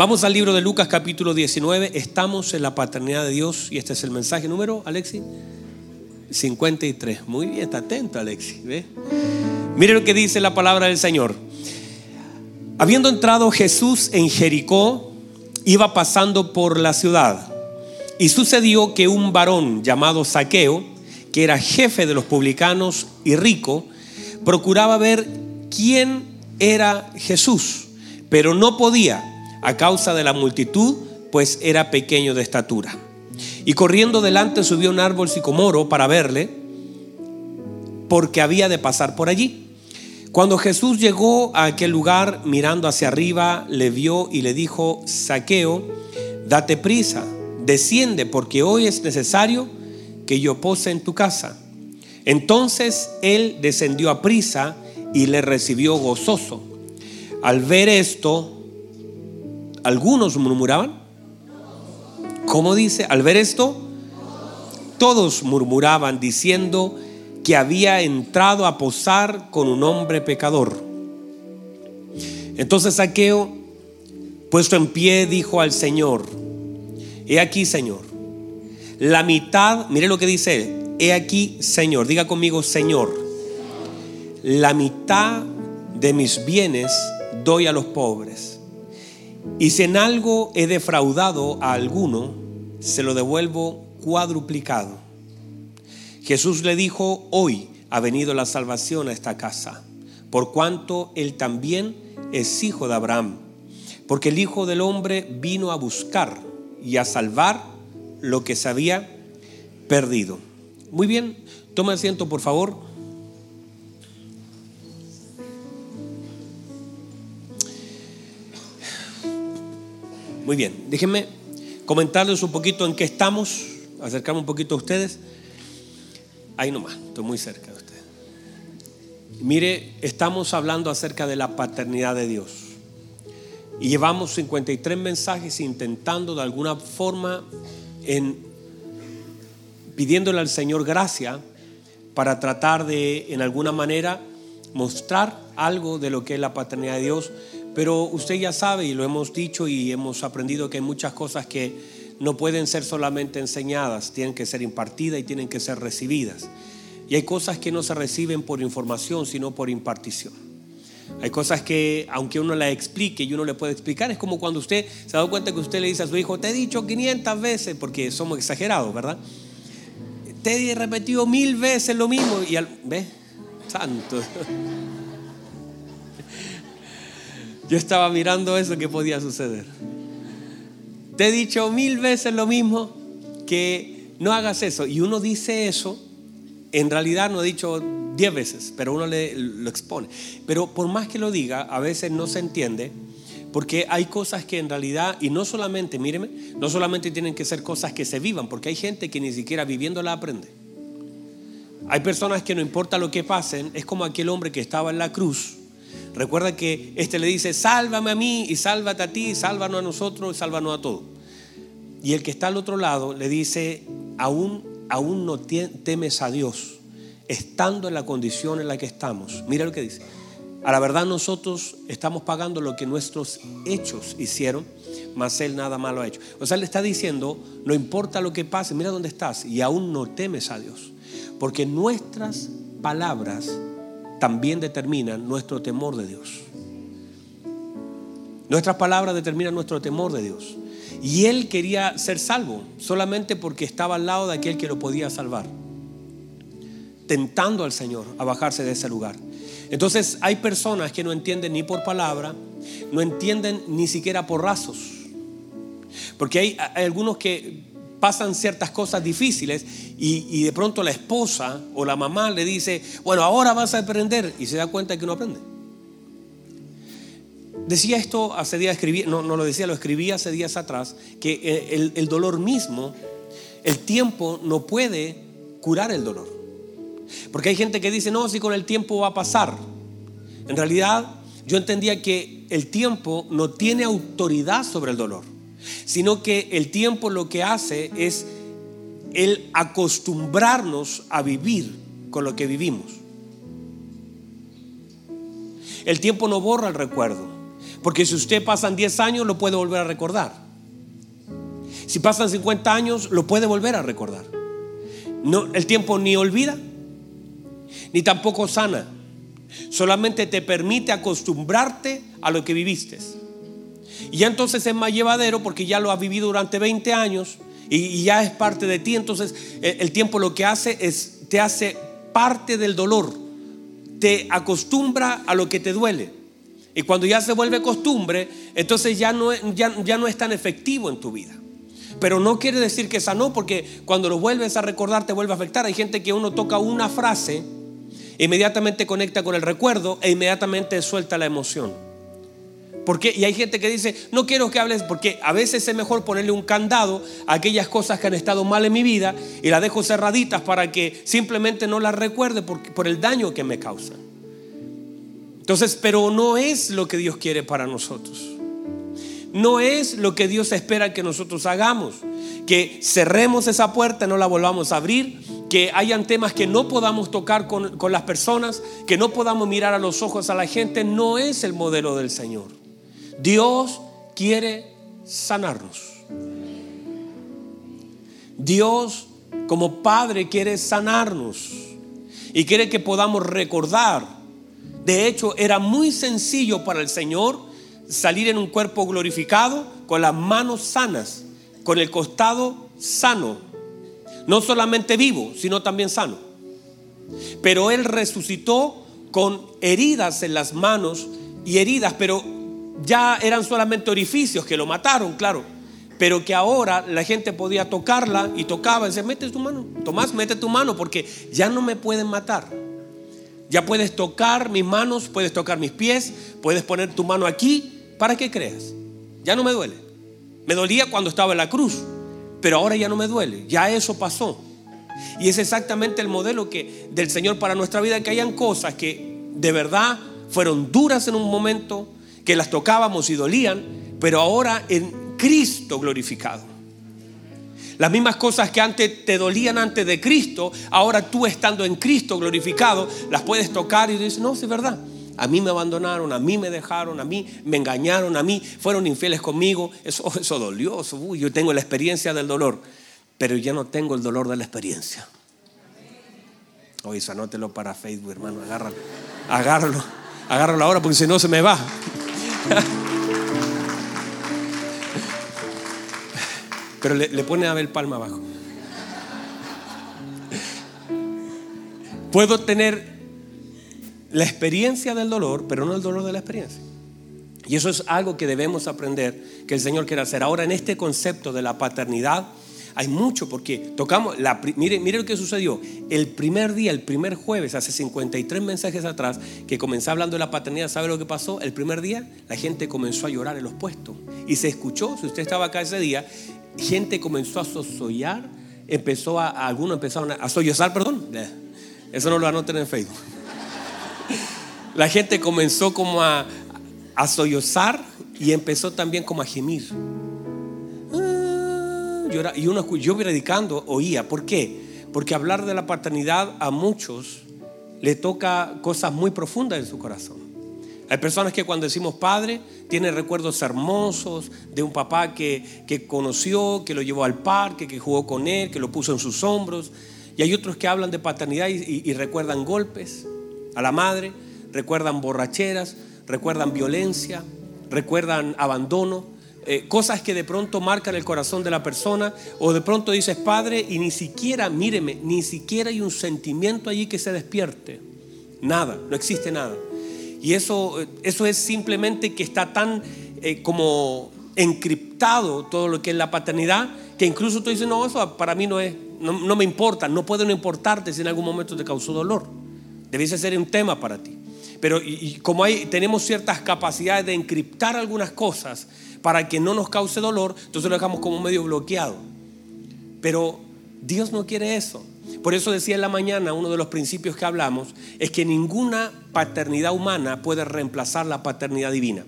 Vamos al libro de Lucas capítulo 19. Estamos en la paternidad de Dios y este es el mensaje número, Alexi. 53. Muy bien, está atento, Alexi. Mire lo que dice la palabra del Señor. Habiendo entrado Jesús en Jericó, iba pasando por la ciudad. Y sucedió que un varón llamado Saqueo, que era jefe de los publicanos y rico, procuraba ver quién era Jesús, pero no podía a causa de la multitud, pues era pequeño de estatura. Y corriendo delante subió un árbol sicomoro para verle, porque había de pasar por allí. Cuando Jesús llegó a aquel lugar, mirando hacia arriba, le vio y le dijo, Saqueo, date prisa, desciende, porque hoy es necesario que yo pose en tu casa. Entonces él descendió a prisa y le recibió gozoso. Al ver esto, algunos murmuraban. ¿Cómo dice? Al ver esto, todos murmuraban diciendo que había entrado a posar con un hombre pecador. Entonces Saqueo, puesto en pie, dijo al Señor, he aquí, Señor, la mitad, mire lo que dice he aquí, Señor, diga conmigo, Señor, la mitad de mis bienes doy a los pobres. Y si en algo he defraudado a alguno, se lo devuelvo cuadruplicado. Jesús le dijo, hoy ha venido la salvación a esta casa, por cuanto él también es hijo de Abraham, porque el Hijo del Hombre vino a buscar y a salvar lo que se había perdido. Muy bien, tome asiento por favor. Muy bien, déjenme comentarles un poquito en qué estamos, acercarme un poquito a ustedes. Ahí nomás, estoy muy cerca de ustedes. Mire, estamos hablando acerca de la paternidad de Dios. Y llevamos 53 mensajes intentando de alguna forma en pidiéndole al Señor gracia para tratar de en alguna manera mostrar algo de lo que es la paternidad de Dios pero usted ya sabe y lo hemos dicho y hemos aprendido que hay muchas cosas que no pueden ser solamente enseñadas, tienen que ser impartidas y tienen que ser recibidas. Y hay cosas que no se reciben por información, sino por impartición. Hay cosas que, aunque uno la explique y uno le puede explicar, es como cuando usted se dado cuenta que usted le dice a su hijo, te he dicho 500 veces, porque somos exagerados, ¿verdad? Te he repetido mil veces lo mismo y al, ¿ve? Santo. Yo estaba mirando eso que podía suceder. Te he dicho mil veces lo mismo, que no hagas eso. Y uno dice eso, en realidad no ha dicho diez veces, pero uno le, lo expone. Pero por más que lo diga, a veces no se entiende, porque hay cosas que en realidad, y no solamente, míreme, no solamente tienen que ser cosas que se vivan, porque hay gente que ni siquiera viviendo la aprende. Hay personas que no importa lo que pasen, es como aquel hombre que estaba en la cruz Recuerda que este le dice, sálvame a mí y sálvate a ti, sálvanos a nosotros y sálvanos a todos. Y el que está al otro lado le dice, aún, aún no temes a Dios, estando en la condición en la que estamos. Mira lo que dice. A la verdad nosotros estamos pagando lo que nuestros hechos hicieron, mas Él nada malo ha hecho. O sea, le está diciendo, no importa lo que pase, mira dónde estás y aún no temes a Dios. Porque nuestras palabras también determinan nuestro temor de Dios. Nuestras palabras determinan nuestro temor de Dios. Y él quería ser salvo solamente porque estaba al lado de aquel que lo podía salvar, tentando al Señor a bajarse de ese lugar. Entonces hay personas que no entienden ni por palabra, no entienden ni siquiera por rasos. Porque hay algunos que pasan ciertas cosas difíciles y, de pronto la esposa o la mamá le dice, bueno, ahora vas a aprender y se da cuenta que no aprende. Decía esto hace días, escribí, no, no lo decía, lo escribí hace días atrás, que eh, el, el dolor mismo, el tiempo no puede curar el dolor. Porque hay gente que dice, no, si con el tiempo va a pasar. En realidad, yo entendía que el tiempo no tiene autoridad sobre el dolor sino que el tiempo lo que hace es el acostumbrarnos a vivir con lo que vivimos. El tiempo no borra el recuerdo, Porque si usted pasan 10 años, lo puede volver a recordar. Si pasan 50 años, lo puede volver a recordar. No, el tiempo ni olvida, ni tampoco sana. Solamente te permite acostumbrarte a lo que viviste. Y ya entonces es más llevadero porque ya lo has vivido durante 20 años y, ya es parte de ti. Entonces el, el tiempo lo que hace es, te hace parte del dolor. Te acostumbra a lo que te duele. Y cuando ya se vuelve costumbre, entonces ya no, ya, ya no es tan efectivo en tu vida. Pero no quiere decir que sanó, porque cuando lo vuelves a recordar te vuelve a afectar. Hay gente que uno toca una frase, inmediatamente conecta con el recuerdo e inmediatamente suelta la emoción. Porque, y hay gente que dice, no quiero que hables, porque a veces es mejor ponerle un candado a aquellas cosas que han estado mal en mi vida y las dejo cerraditas para que simplemente no las recuerde por, por el daño que me causan. Entonces, pero no es lo que Dios quiere para nosotros. No es lo que Dios espera que nosotros hagamos. Que cerremos esa puerta, no la volvamos a abrir. Que hayan temas que no podamos tocar con, con las personas. Que no podamos mirar a los ojos a la gente. No es el modelo del Señor. Dios quiere sanarnos. Dios como Padre quiere sanarnos. Y quiere que podamos recordar. De hecho, era muy sencillo para el Señor salir en un cuerpo glorificado con las manos sanas, con el costado sano. No solamente vivo, sino también sano. Pero Él resucitó con heridas en las manos y heridas, pero ya eran solamente orificios que lo mataron, claro. Pero que ahora la gente podía tocarla y tocaba y decía, mete tu mano, Tomás, mete tu mano porque ya no me pueden matar. Ya puedes tocar mis manos, puedes tocar mis pies, puedes poner tu mano aquí ¿Para qué crees? Ya no me duele. Me dolía cuando estaba en la cruz, pero ahora ya no me duele. Ya eso pasó. Y es exactamente el modelo que del Señor para nuestra vida, que hayan cosas que de verdad fueron duras en un momento, que las tocábamos y dolían, pero ahora en Cristo glorificado. Las mismas cosas que antes te dolían antes de Cristo, ahora tú estando en Cristo glorificado, las puedes tocar y dices, no, es verdad. A mí me abandonaron, a mí me dejaron, a mí me engañaron, a mí fueron infieles conmigo. Eso, eso dolió. yo tengo la experiencia del dolor, pero ya no tengo el dolor de la experiencia. Oye, anótelo para Facebook, hermano. Agárralo. Agárralo. Agárralo ahora porque si no se me va. Pero le, pone a ver palma abajo. Puedo tener la experiencia del dolor, pero no el dolor de la experiencia. Y eso es algo que debemos aprender que el Señor quiere hacer. Ahora en este concepto de la paternidad hay mucho porque tocamos, la, mire, mire lo que sucedió. El primer día, el primer jueves, hace 53 mensajes atrás, que comencé hablando de la paternidad, ¿sabe lo que pasó? El primer día la gente comenzó a llorar en los puestos. Y se escuchó, si usted estaba acá ese día, gente comenzó a sosollar, empezó a, algunos empezaron a, a sollozar, perdón. Eso no lo anoten en Facebook la gente comenzó como a, a sollozar y empezó también como a gemir. Ah, y uno, yo predicando oía, ¿por qué? Porque hablar de la paternidad a muchos le toca cosas muy profundas en su corazón. Hay personas que cuando decimos padre tienen recuerdos hermosos de un papá que, que, conoció, que lo llevó al parque, que jugó con él, que lo puso en sus hombros. Y hay otros que hablan de paternidad y recuerdan golpes a la madre recuerdan borracheras, recuerdan violencia, recuerdan abandono, eh, cosas que de pronto marcan el corazón de la persona, o de pronto dices, Padre, y ni siquiera, míreme, ni siquiera hay un sentimiento allí que se despierte. Nada, no existe nada. Y eso, eso es simplemente que está tan eh, como encriptado todo lo que es la paternidad, que incluso tú dices, no, eso para mí no es, no, no me importa, no puede no importarte si en algún momento te causó dolor. Debiese ser un tema para ti. Pero y, como hay, tenemos ciertas capacidades de encriptar algunas cosas para que no nos cause dolor, entonces lo dejamos como medio bloqueado. Pero Dios no quiere eso. Por eso decía en la mañana, uno de los principios que hablamos es que ninguna paternidad humana puede reemplazar la paternidad divina.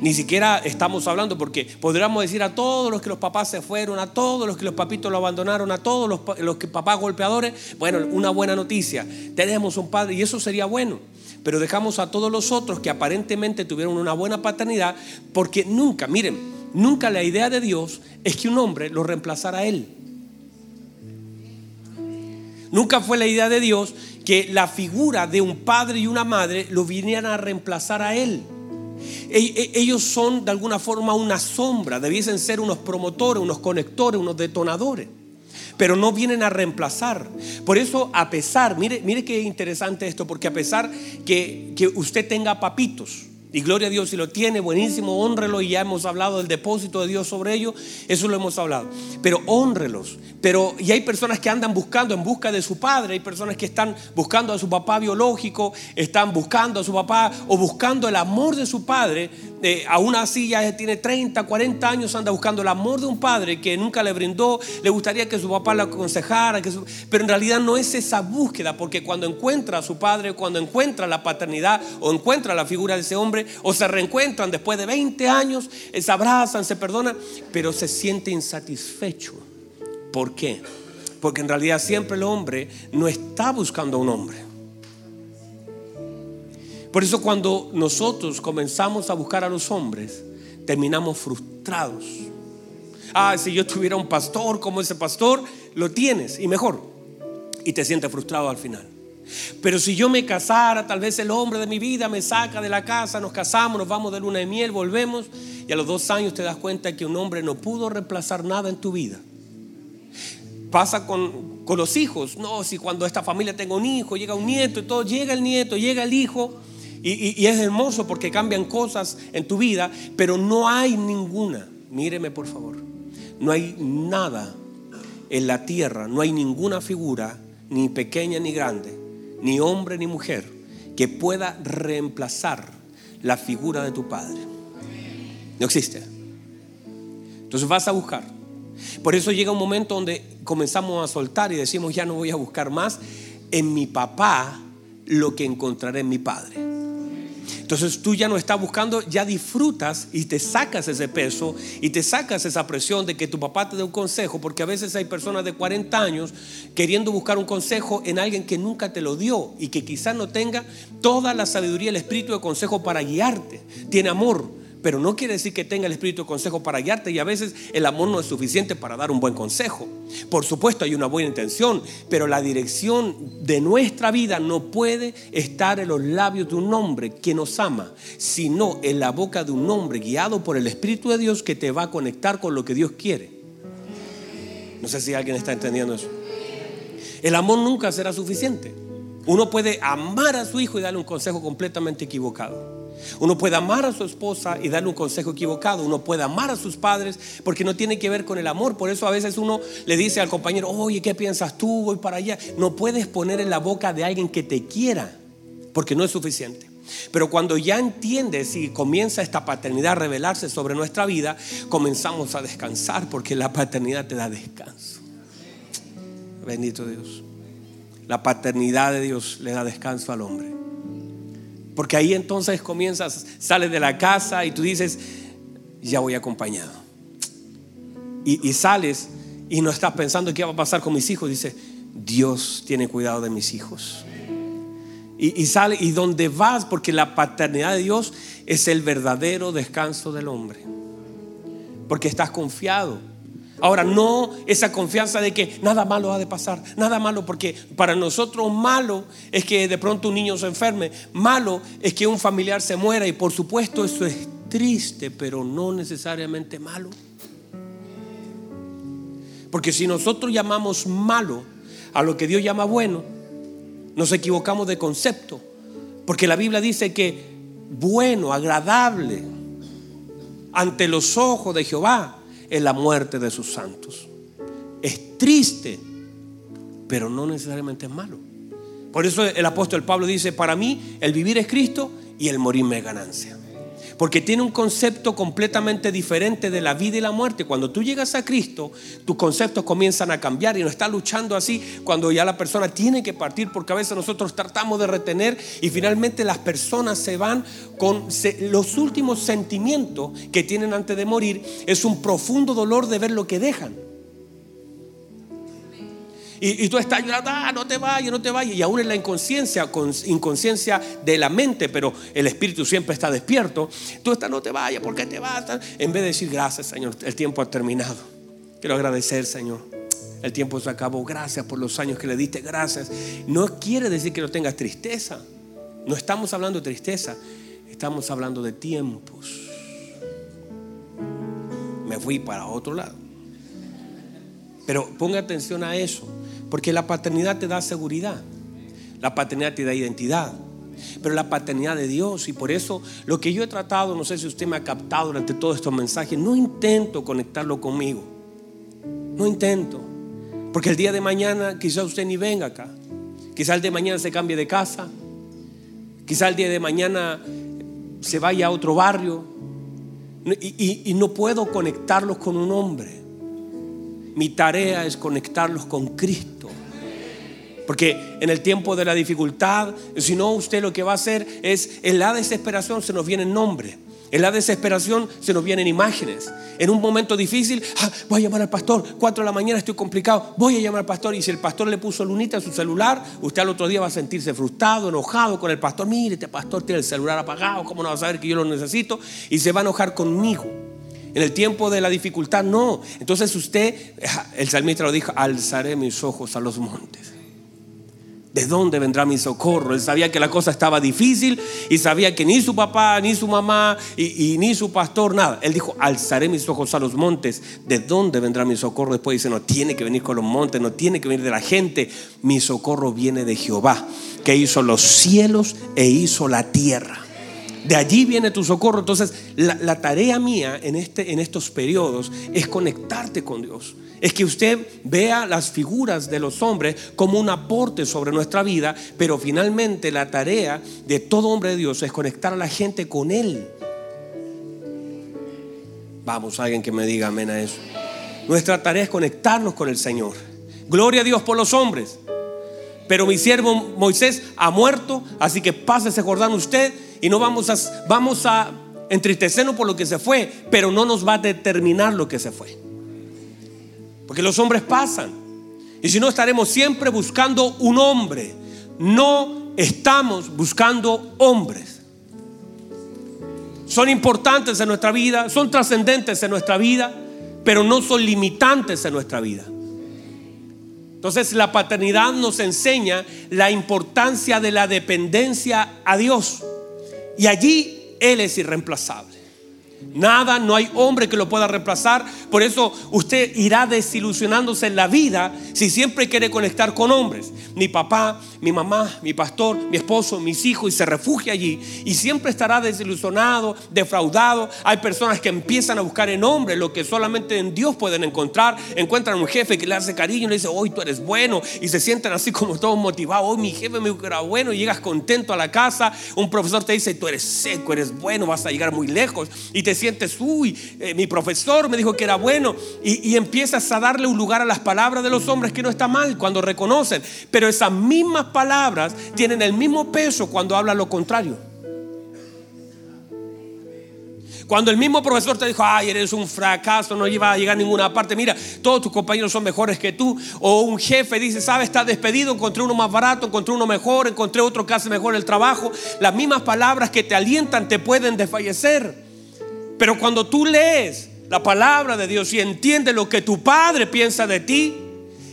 Ni siquiera estamos hablando porque podríamos decir a todos los que los papás se fueron, a todos los que los papitos lo abandonaron, a todos los, que papás golpeadores. Bueno, una buena noticia. Tenemos un padre y eso sería bueno. Pero dejamos a todos los otros que aparentemente tuvieron una buena paternidad porque nunca, miren, nunca la idea de Dios es que un hombre lo reemplazara a él. Nunca fue la idea de Dios que la figura de un padre y una madre lo vinieran a reemplazar a él. E, e, ellos son de alguna forma una sombra, debiesen ser unos promotores, unos conectores, unos detonadores, pero no vienen a reemplazar. Por eso, a pesar, mire, mire qué interesante esto, porque a pesar que, que usted tenga papitos, y gloria a Dios si lo tiene, buenísimo, honrelo y ya hemos hablado del depósito de Dios sobre ello, eso lo hemos hablado. Pero honrelos. Pero y hay personas que andan buscando en busca de su padre, hay personas que están buscando a su papá biológico, están buscando a su papá o buscando el amor de su padre. Eh, aún así ya tiene 30, 40 años, anda buscando el amor de un padre que nunca le brindó, le gustaría que su papá lo aconsejara, que pero en realidad no es esa búsqueda, porque cuando encuentra a su padre, cuando encuentra la paternidad o encuentra la figura de ese hombre, o se reencuentran después de 20 años, eh, se abrazan, se perdonan, pero se siente insatisfecho. ¿Por qué? Porque en realidad siempre el hombre no está buscando a un hombre. Por eso cuando nosotros comenzamos a buscar a los hombres, terminamos frustrados. Ah, si yo tuviera un pastor como ese pastor, lo tienes y mejor. Y te sientes frustrado al final. Pero si yo me casara, tal vez el hombre de mi vida me saca de la casa, nos casamos, nos vamos de luna de miel, volvemos y a los dos años te das cuenta que un hombre no pudo reemplazar nada en tu vida. Pasa con, los hijos, no, si cuando esta familia tenga un hijo, llega un nieto y todo, llega el nieto, llega el hijo y es hermoso porque cambian cosas en tu vida, pero no hay ninguna, míreme por favor, no hay nada en la tierra, no hay ninguna figura, ni pequeña ni grande, ni hombre ni mujer, que pueda reemplazar la figura de tu padre. No existe. Entonces vas a buscar. Por eso llega un momento donde comenzamos a soltar y decimos, ya no voy a buscar más en mi papá lo que encontraré en mi padre. Entonces tú ya no estás buscando, ya disfrutas y te sacas ese peso y te sacas esa presión de que tu papá te dé un consejo, porque a veces hay personas de 40 años queriendo buscar un consejo en alguien que nunca te lo dio y que quizás no tenga toda la sabiduría, el espíritu de consejo para guiarte. Tiene amor, pero no quiere decir que tenga el espíritu de consejo para guiarte y a veces el amor no es suficiente para dar un buen consejo. Por supuesto hay una buena intención, pero la dirección de nuestra vida no puede estar en los labios de un hombre que nos ama, sino en la boca de un hombre guiado por el Espíritu de Dios que te va a conectar con lo que Dios quiere. No sé si alguien está entendiendo eso. El amor nunca será suficiente. Uno puede amar a su hijo y darle un consejo completamente equivocado. Uno puede amar a su esposa y darle un consejo equivocado. Uno puede amar a sus padres porque no tiene que ver con el amor. Por eso a veces uno le dice al compañero, oye, ¿qué piensas tú? Voy para allá. No puedes poner en la boca de alguien que te quiera porque no es suficiente. Pero cuando ya entiendes y comienza esta paternidad a revelarse sobre nuestra vida, comenzamos a descansar porque la paternidad te da descanso. Bendito Dios. La paternidad de Dios le da descanso al hombre. Porque ahí entonces comienzas, sales de la casa y tú dices, ya voy acompañado. Y, sales y no estás pensando qué va a pasar con mis hijos. Dice, Dios tiene cuidado de mis hijos. Y, y sale, y donde vas, porque la paternidad de Dios es el verdadero descanso del hombre. Porque estás confiado Ahora, no esa confianza de que nada malo ha de pasar, nada malo, porque para nosotros malo es que de pronto un niño se enferme, malo es que un familiar se muera y por supuesto eso es triste, pero no necesariamente malo. Porque si nosotros llamamos malo a lo que Dios llama bueno, nos equivocamos de concepto, porque la Biblia dice que bueno, agradable ante los ojos de Jehová en la muerte de sus santos. Es triste, pero no necesariamente es malo. Por eso el apóstol Pablo dice, para mí el vivir es Cristo y el morir me es ganancia. Porque tiene un concepto completamente diferente de la vida y la muerte. Cuando tú llegas a Cristo, tus conceptos comienzan a cambiar y no está luchando así cuando ya la persona tiene que partir, porque a veces nosotros tratamos de retener y finalmente las personas se van con los últimos sentimientos que tienen antes de morir. Es un profundo dolor de ver lo que dejan. Y, tú estás llorando, ah, no te vayas, no te vayas. Y aún en la inconsciencia, con inconsciencia de la mente, pero el espíritu siempre está despierto. Tú estás, no te vayas, ¿por qué te vas? En vez de decir, gracias, Señor, el tiempo ha terminado. Quiero agradecer, Señor. El tiempo se acabó. Gracias por los años que le diste. Gracias. No quiere decir que no tengas tristeza. No estamos hablando de tristeza. Estamos hablando de tiempos. Me fui para otro lado. Pero ponga atención a eso. Porque la paternidad te da seguridad. La paternidad te da identidad. Pero la paternidad de Dios. Y por eso lo que yo he tratado, no sé si usted me ha captado durante todos estos mensajes, no intento conectarlo conmigo. No intento. Porque el día de mañana quizás usted ni venga acá. Quizás el día de mañana se cambie de casa. Quizás el día de mañana se vaya a otro barrio. Y, y no puedo conectarlos con un hombre. Mi tarea es conectarlos con Cristo. Porque en el tiempo de la dificultad, si no, usted lo que va a hacer es, en la desesperación se nos viene nombre. En la desesperación se nos vienen imágenes. En un momento difícil, ah, voy a llamar al pastor. Cuatro de la mañana estoy complicado. Voy a llamar al pastor. Y si el pastor le puso lunita a su celular, usted al otro día va a sentirse frustrado, enojado con el pastor. Mire, este pastor tiene el celular apagado. ¿Cómo no va a saber que yo lo necesito? Y se va a enojar conmigo. En el tiempo de la dificultad, no. Entonces usted, ah, el salmista lo dijo, alzaré mis ojos a los montes. ¿De dónde vendrá mi socorro? Él sabía que la cosa estaba difícil y sabía que ni su papá, ni su mamá y, ni su pastor, nada. Él dijo, alzaré mis ojos a los montes. ¿De dónde vendrá mi socorro? Después dice, no tiene que venir con los montes, no tiene que venir de la gente. Mi socorro viene de Jehová, que hizo los cielos e hizo la tierra. De allí viene tu socorro. Entonces, la, tarea mía en, este, en estos periodos es conectarte con Dios. Es que usted vea las figuras de los hombres como un aporte sobre nuestra vida, pero finalmente la tarea de todo hombre de Dios es conectar a la gente con Él. Vamos, alguien que me diga amén a eso. Nuestra tarea es conectarnos con el Señor. Gloria a Dios por los hombres. Pero mi siervo Moisés ha muerto, así que pásese Jordán usted y no vamos a, vamos a entristecernos por lo que se fue, pero no nos va a determinar lo que se fue. Porque los hombres pasan. Y si no, estaremos siempre buscando un hombre. No estamos buscando hombres. Son importantes en nuestra vida, son trascendentes en nuestra vida, pero no son limitantes en nuestra vida. Entonces la paternidad nos enseña la importancia de la dependencia a Dios. Y allí Él es irreemplazable. Nada, no hay hombre que lo pueda reemplazar. Por eso usted irá desilusionándose en la vida si siempre quiere conectar con hombres. Mi papá, mi mamá, mi pastor, mi esposo, mis hijos y se refugia allí. Y siempre estará desilusionado, defraudado. Hay personas que empiezan a buscar en hombres lo que solamente en Dios pueden encontrar. Encuentran un jefe que le hace cariño y le dice, hoy tú eres bueno. Y se sienten así como todos motivados. Hoy mi jefe me dijo que era bueno. Y llegas contento a la casa. Un profesor te dice, tú eres seco, eres bueno, vas a llegar muy lejos. Sientes, uy, eh, mi profesor me dijo que era bueno. Y, y, empiezas a darle un lugar a las palabras de los hombres que no está mal cuando reconocen. Pero esas mismas palabras tienen el mismo peso cuando habla lo contrario. Cuando el mismo profesor te dijo, ay, eres un fracaso, no iba a llegar a ninguna parte, mira, todos tus compañeros son mejores que tú. O un jefe dice, sabes, está despedido, encontré uno más barato, encontré uno mejor, encontré otro que hace mejor el trabajo. Las mismas palabras que te alientan te pueden desfallecer. Pero cuando tú lees la palabra de Dios y entiendes lo que tu Padre piensa de ti,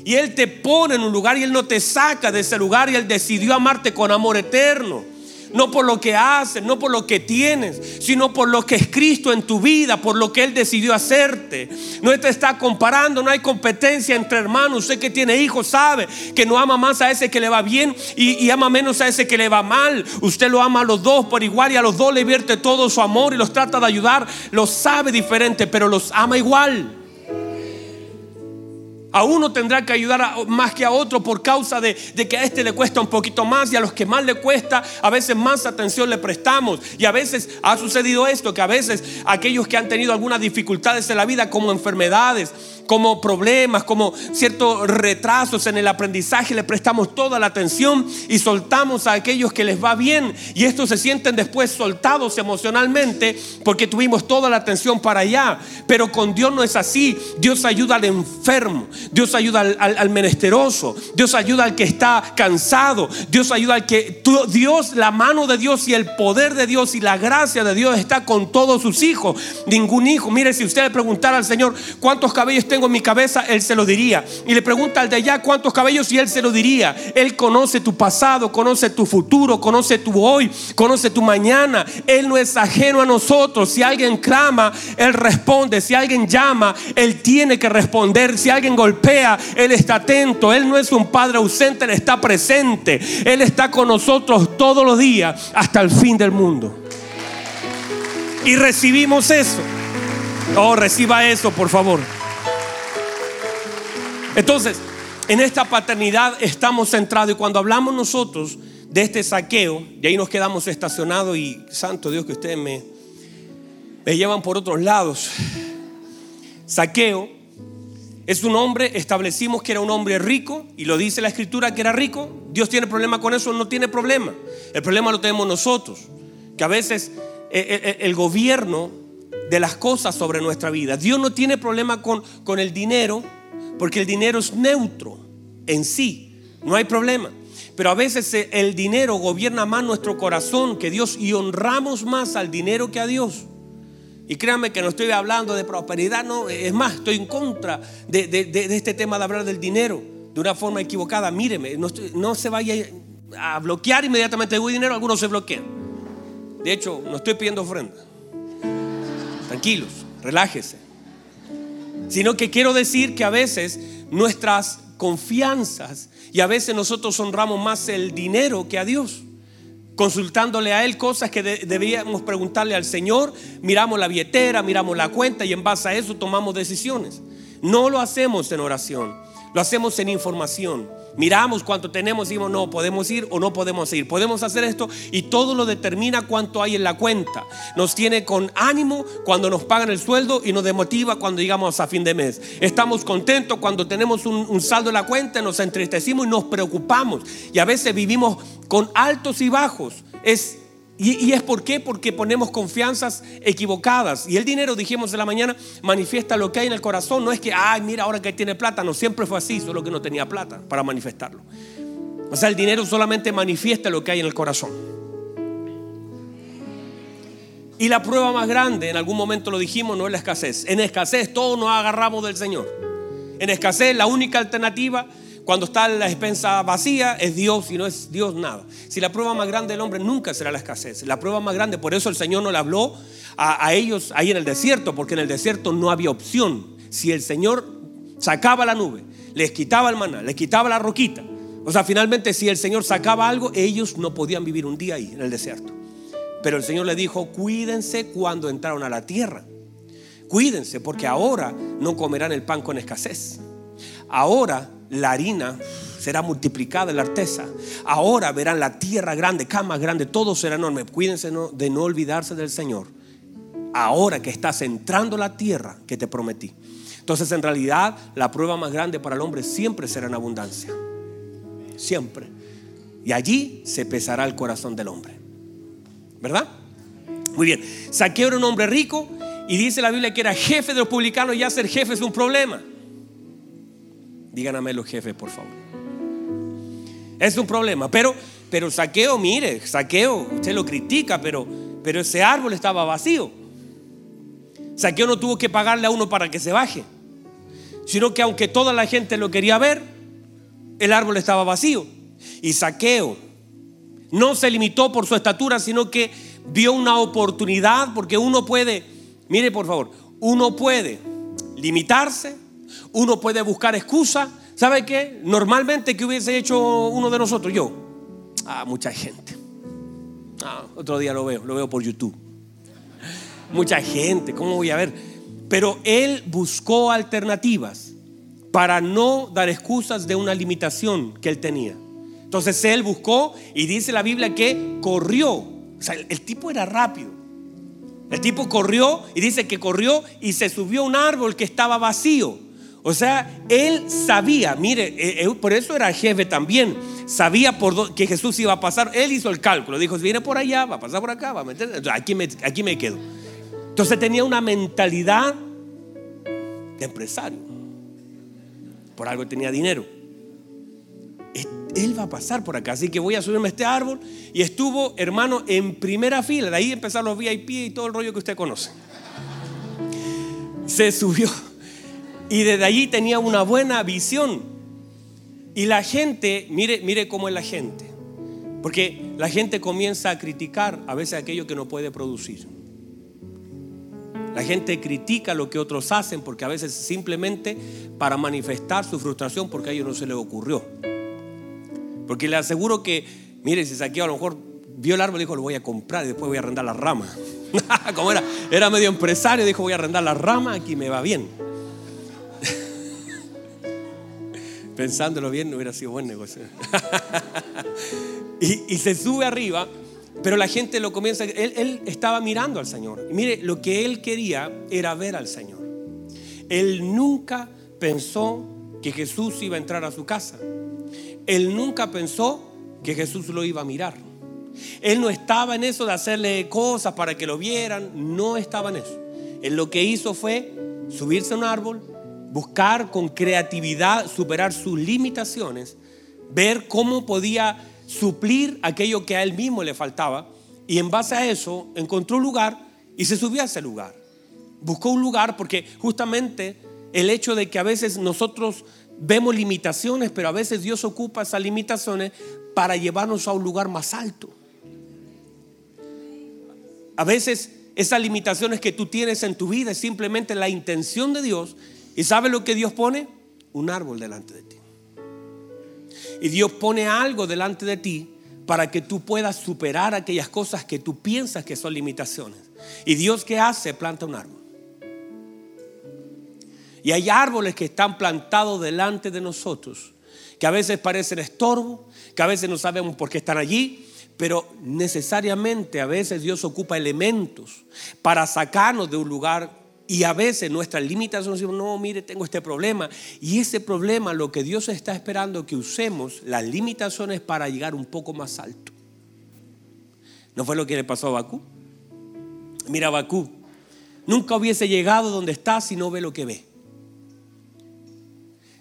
y Él te pone en un lugar y Él no te saca de ese lugar y Él decidió amarte con amor eterno no por lo que haces, no por lo que tienes, sino por lo que es Cristo en tu vida, por lo que Él decidió hacerte. No te está comparando, no hay competencia entre hermanos. Usted que tiene hijos sabe que no ama más a ese que le va bien y, ama menos a ese que le va mal. Usted lo ama a los dos por igual y a los dos le vierte todo su amor y los trata de ayudar. Los sabe diferente, pero los ama igual. A uno tendrá que ayudar más que a otro por causa de, que a este le cuesta un poquito más y a los que más le cuesta, a veces más atención le prestamos. Y a veces ha sucedido esto, que a veces aquellos que han tenido algunas dificultades en la vida, como enfermedades, como problemas, como ciertos retrasos en el aprendizaje, le prestamos toda la atención y soltamos a aquellos que les va bien. Y estos se sienten después soltados emocionalmente porque tuvimos toda la atención para allá. Pero con Dios no es así. Dios ayuda al enfermo, Dios ayuda al, menesteroso, Dios ayuda al que está cansado, Dios ayuda al que Dios, la mano de Dios y el poder de Dios y la gracia de Dios está con todos sus hijos. Ningún hijo, mire, si usted le preguntara al Señor cuántos cabellos tengo en mi cabeza, Él se lo diría. Y le pregunta al de allá cuántos cabellos y Él se lo diría. Él conoce tu pasado, conoce tu futuro, conoce tu hoy, conoce tu mañana. Él no es ajeno a nosotros. Si alguien clama, Él responde. Si alguien llama, Él tiene que responder. Si alguien golpea, Él está atento. Él no es un Padre ausente, Él está presente. Él está con nosotros todos los días hasta el fin del mundo. Y recibimos eso. Oh, reciba eso, por favor. Entonces, en esta paternidad estamos centrados y cuando hablamos nosotros de este saqueo, y ahí nos quedamos estacionados y santo Dios que ustedes me, me llevan por otros lados. Saqueo es un hombre, establecimos que era un hombre rico y lo dice la escritura que era rico. Dios tiene problema con eso, no tiene problema. El problema lo tenemos nosotros, que a veces eh, eh, eh, el gobierno de las cosas sobre nuestra vida. Dios no tiene problema con, con el dinero, porque el dinero es neutro en sí, no hay problema. Pero a veces el dinero gobierna más nuestro corazón que Dios y honramos más al dinero que a Dios. Y créanme que no estoy hablando de prosperidad, no, es más, estoy en contra de, este tema de hablar del dinero de una forma equivocada. Míreme, no, se vaya a bloquear inmediatamente de dinero, algunos se bloquean. De hecho, no estoy pidiendo ofrenda. Tranquilos, relájese sino que quiero decir que a veces nuestras confianzas y a veces nosotros honramos más el dinero que a Dios. Consultándole a Él cosas que debíamos preguntarle al Señor, miramos la billetera, miramos la cuenta y en base a eso tomamos decisiones. No lo hacemos en oración, lo hacemos en información. Miramos cuánto tenemos y decimos, no, podemos ir o no podemos ir. Podemos hacer esto y todo lo determina cuánto hay en la cuenta. Nos tiene con ánimo cuando nos pagan el sueldo y nos demotiva cuando llegamos a fin de mes. Estamos contentos cuando tenemos un, saldo en la cuenta, nos entristecimos y nos preocupamos. Y a veces vivimos con altos y bajos. Es y, es por qué? Porque ponemos confianzas equivocadas. Y el dinero, dijimos en la mañana, manifiesta lo que hay en el corazón. No es que, ay, mira, ahora que tiene plata. No siempre fue así, solo que no tenía plata para manifestarlo. O sea, el dinero solamente manifiesta lo que hay en el corazón. Y la prueba más grande, en algún momento lo dijimos, no es la escasez. En escasez todos nos agarramos del Señor. En escasez la única alternativa cuando está la despensa vacía es Dios y no es Dios nada. Si la prueba más grande del hombre nunca será la escasez. La prueba más grande, por eso el Señor no le habló a, ellos ahí en el desierto, porque en el desierto no había opción. Si el Señor sacaba la nube, les quitaba el maná, les quitaba la roquita. O sea, finalmente si el Señor sacaba algo, ellos no podían vivir un día ahí en el desierto. Pero el Señor le dijo, cuídense cuando entraron a la tierra. Cuídense porque ahora no comerán el pan con escasez. Ahora la harina será multiplicada en la arteza. Ahora verán la tierra grande, camas grande, todo será enorme. Cuídense de no olvidarse del Señor. Ahora que estás entrando la tierra que te prometí. Entonces en realidad la prueba más grande para el hombre siempre será en abundancia. Siempre. Y allí se pesará el corazón del hombre. ¿Verdad? Muy bien. Saqueo era un hombre rico y dice la Biblia que era jefe de los publicanos y ya ser jefe es un problema. Díganme los jefes, por favor. Es un problema. Pero, pero saqueo, mire, saqueo, usted lo critica, pero, pero ese árbol estaba vacío. Saqueo no tuvo que pagarle a uno para que se baje, sino que aunque toda la gente lo quería ver, el árbol estaba vacío. Y saqueo no se limitó por su estatura, sino que vio una oportunidad, porque uno puede, mire por favor, uno puede limitarse uno puede buscar excusa. ¿Sabe qué? Normalmente, ¿qué hubiese hecho uno de nosotros? Yo. Ah, mucha gente. Ah, otro día lo veo, lo veo por YouTube. Mucha gente, ¿cómo voy a ver? Pero él buscó alternativas para no dar excusas de una limitación que él tenía. Entonces él buscó y dice la Biblia que corrió. O sea, el, tipo era rápido. El tipo corrió y dice que corrió y se subió a un árbol que estaba vacío. O sea, él sabía, mire, eh, eh, por eso era jefe también. Sabía por que Jesús iba a pasar. Él hizo el cálculo. Dijo, viene por allá, va a pasar por acá, va a meter. Aquí me, aquí me quedo. Entonces tenía una mentalidad de empresario. Por algo tenía dinero. Él va a pasar por acá, así que voy a subirme a este árbol. Y estuvo, hermano, en primera fila. De ahí empezaron los VIP y todo el rollo que usted conoce. Se subió. Y desde allí tenía una buena visión. Y la gente, mire, mire cómo es la gente. Porque la gente comienza a criticar a veces aquello que no puede producir. La gente critica lo que otros hacen porque a veces simplemente para manifestar su frustración porque a ellos no se les ocurrió. Porque le aseguro que, mire, si saqueó a lo mejor vio el árbol y dijo, lo voy a comprar y después voy a arrendar la rama. Como era, era medio empresario, dijo, voy a arrendar la rama, aquí me va bien. Pensándolo bien, no hubiera sido buen negocio. y, se sube arriba pero la gente lo comienza, él, estaba mirando al Señor. Mire, lo que él quería era ver al Señor. Él nunca pensó que Jesús iba a entrar a su casa. Él nunca pensó que Jesús lo iba a mirar. Él no estaba en eso de hacerle cosas para que lo vieran, no estaba en eso. Él lo que hizo fue subirse a un árbol, buscar con creatividad superar sus limitaciones, ver cómo podía suplir aquello que a él mismo le faltaba. Y en base a eso encontró un lugar y se subió a ese lugar. Buscó un lugar porque justamente el hecho de que a veces nosotros vemos limitaciones, pero a veces Dios ocupa esas limitaciones para llevarnos a un lugar más alto. A veces esas limitaciones que tú tienes en tu vida es simplemente la intención de Dios. ¿Y sabe lo que Dios pone? Un árbol delante de ti. Y Dios pone algo delante de ti para que tú puedas superar aquellas cosas que tú piensas que son limitaciones. ¿Y Dios qué hace? Planta un árbol. Y hay árboles que están plantados delante de nosotros, que a veces parecen estorbo, que a veces no sabemos por qué están allí, pero necesariamente a veces Dios ocupa elementos para sacarnos de un lugar y a veces nuestras limitaciones no, mire, tengo este problema. Y ese problema, lo que Dios está esperando que usemos las limitaciones para llegar un poco más alto. ¿No fue lo que le pasó a Bakú? Mira, Bakú, nunca hubiese llegado donde está si no ve lo que ve.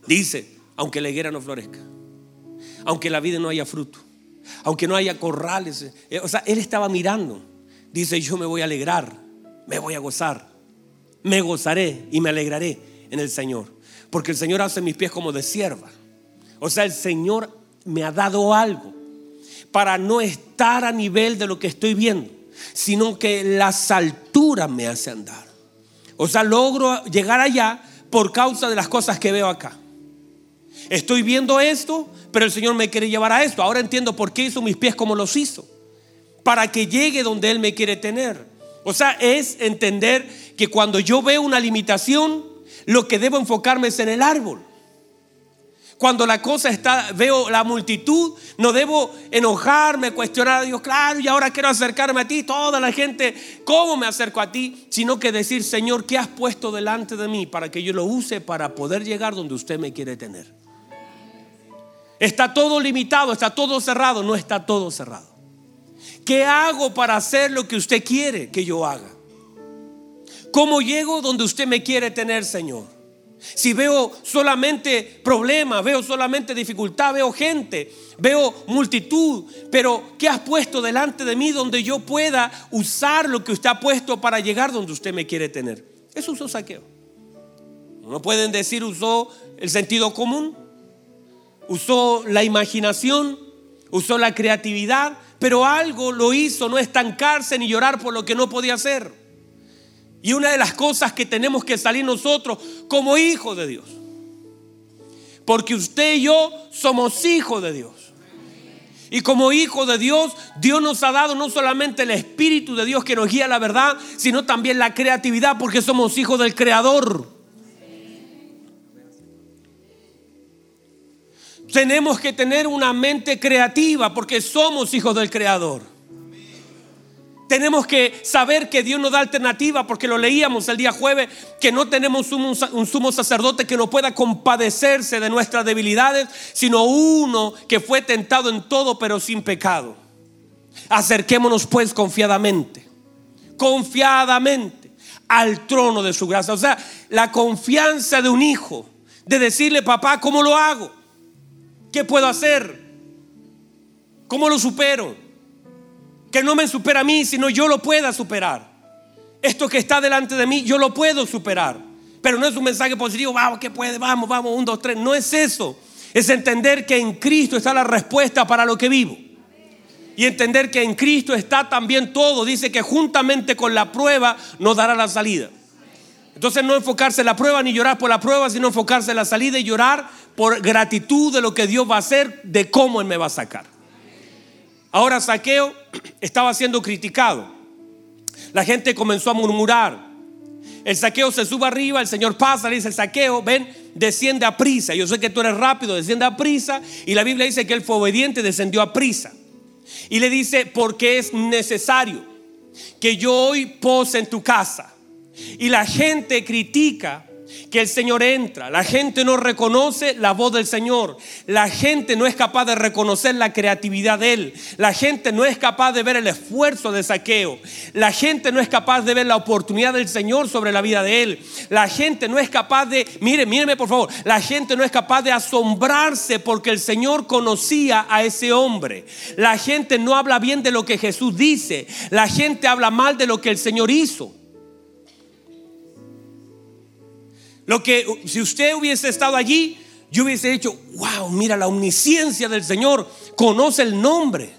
Dice, aunque la higuera no florezca, aunque la vida no haya fruto, aunque no haya corrales. Eh, o sea, él estaba mirando. Dice, yo me voy a alegrar, me voy a gozar me gozaré y me alegraré en el Señor. Porque el Señor hace mis pies como de sierva. O sea, el Señor me ha dado algo para no estar a nivel de lo que estoy viendo, sino que las alturas me hacen andar. O sea, logro llegar allá por causa de las cosas que veo acá. Estoy viendo esto, pero el Señor me quiere llevar a esto. Ahora entiendo por qué hizo mis pies como los hizo. Para que llegue donde Él me quiere tener. O sea, es entender que cuando yo veo una limitación, lo que debo enfocarme es en el árbol. Cuando la cosa está, veo la multitud, no debo enojarme, cuestionar a Dios, claro, y ahora quiero acercarme a ti, toda la gente, ¿cómo me acerco a ti? Sino que decir, Señor, ¿qué has puesto delante de mí para que yo lo use para poder llegar donde usted me quiere tener? Está todo limitado, está todo cerrado, no está todo cerrado. ¿Qué hago para hacer lo que usted quiere que yo haga? ¿Cómo llego donde usted me quiere tener, Señor? Si veo solamente problemas, veo solamente dificultad, veo gente, veo multitud, pero ¿qué has puesto delante de mí donde yo pueda usar lo que usted ha puesto para llegar donde usted me quiere tener? Eso usó saqueo. No pueden decir usó el sentido común, usó la imaginación, usó la creatividad, pero algo lo hizo no estancarse ni llorar por lo que no podía hacer. Y una de las cosas que tenemos que salir nosotros como hijos de Dios. Porque usted y yo somos hijos de Dios. Y como hijos de Dios, Dios nos ha dado no solamente el Espíritu de Dios que nos guía a la verdad, sino también la creatividad porque somos hijos del Creador. Tenemos que tener una mente creativa porque somos hijos del Creador. Tenemos que saber que Dios nos da alternativa porque lo leíamos el día jueves, que no tenemos un, sumo sacerdote que no pueda compadecerse de nuestras debilidades, sino uno que fue tentado en todo pero sin pecado. Acerquémonos pues confiadamente, confiadamente al trono de su gracia. O sea, la confianza de un hijo, de decirle, papá, ¿cómo lo hago? ¿Qué puedo hacer? ¿Cómo lo supero? que no me supera a mí, sino yo lo pueda superar. Esto que está delante de mí, yo lo puedo superar. Pero no es un mensaje positivo, vamos, que puede, vamos, vamos, un, dos, tres. No es eso. Es entender que en Cristo está la respuesta para lo que vivo. Y entender que en Cristo está también todo. Dice que juntamente con la prueba nos dará la salida. Entonces no enfocarse en la prueba ni llorar por la prueba, sino enfocarse en la salida y llorar por gratitud de lo que Dios va a hacer, de cómo Él me va a sacar. Ahora Saqueo estaba siendo criticado. La gente comenzó a murmurar. El saqueo se sube arriba, el Señor pasa, le dice el saqueo, ven, desciende a prisa. Yo sé que tú eres rápido, desciende a prisa. Y la Biblia dice que él fue obediente, descendió a prisa. Y le dice, porque es necesario que yo hoy pose en tu casa. Y la gente critica que el Señor entra. La gente no reconoce la voz del Señor. La gente no es capaz de reconocer la creatividad de Él. La gente no es capaz de ver el esfuerzo de saqueo. La gente no es capaz de ver la oportunidad del Señor sobre la vida de Él. La gente no es capaz de, mire, míreme por favor, la gente no es capaz de asombrarse porque el Señor conocía a ese hombre. La gente no habla bien de lo que Jesús dice. La gente habla mal de lo que el Señor hizo. Lo que si usted hubiese estado allí, yo hubiese dicho, wow, mira la omnisciencia del Señor, conoce el nombre.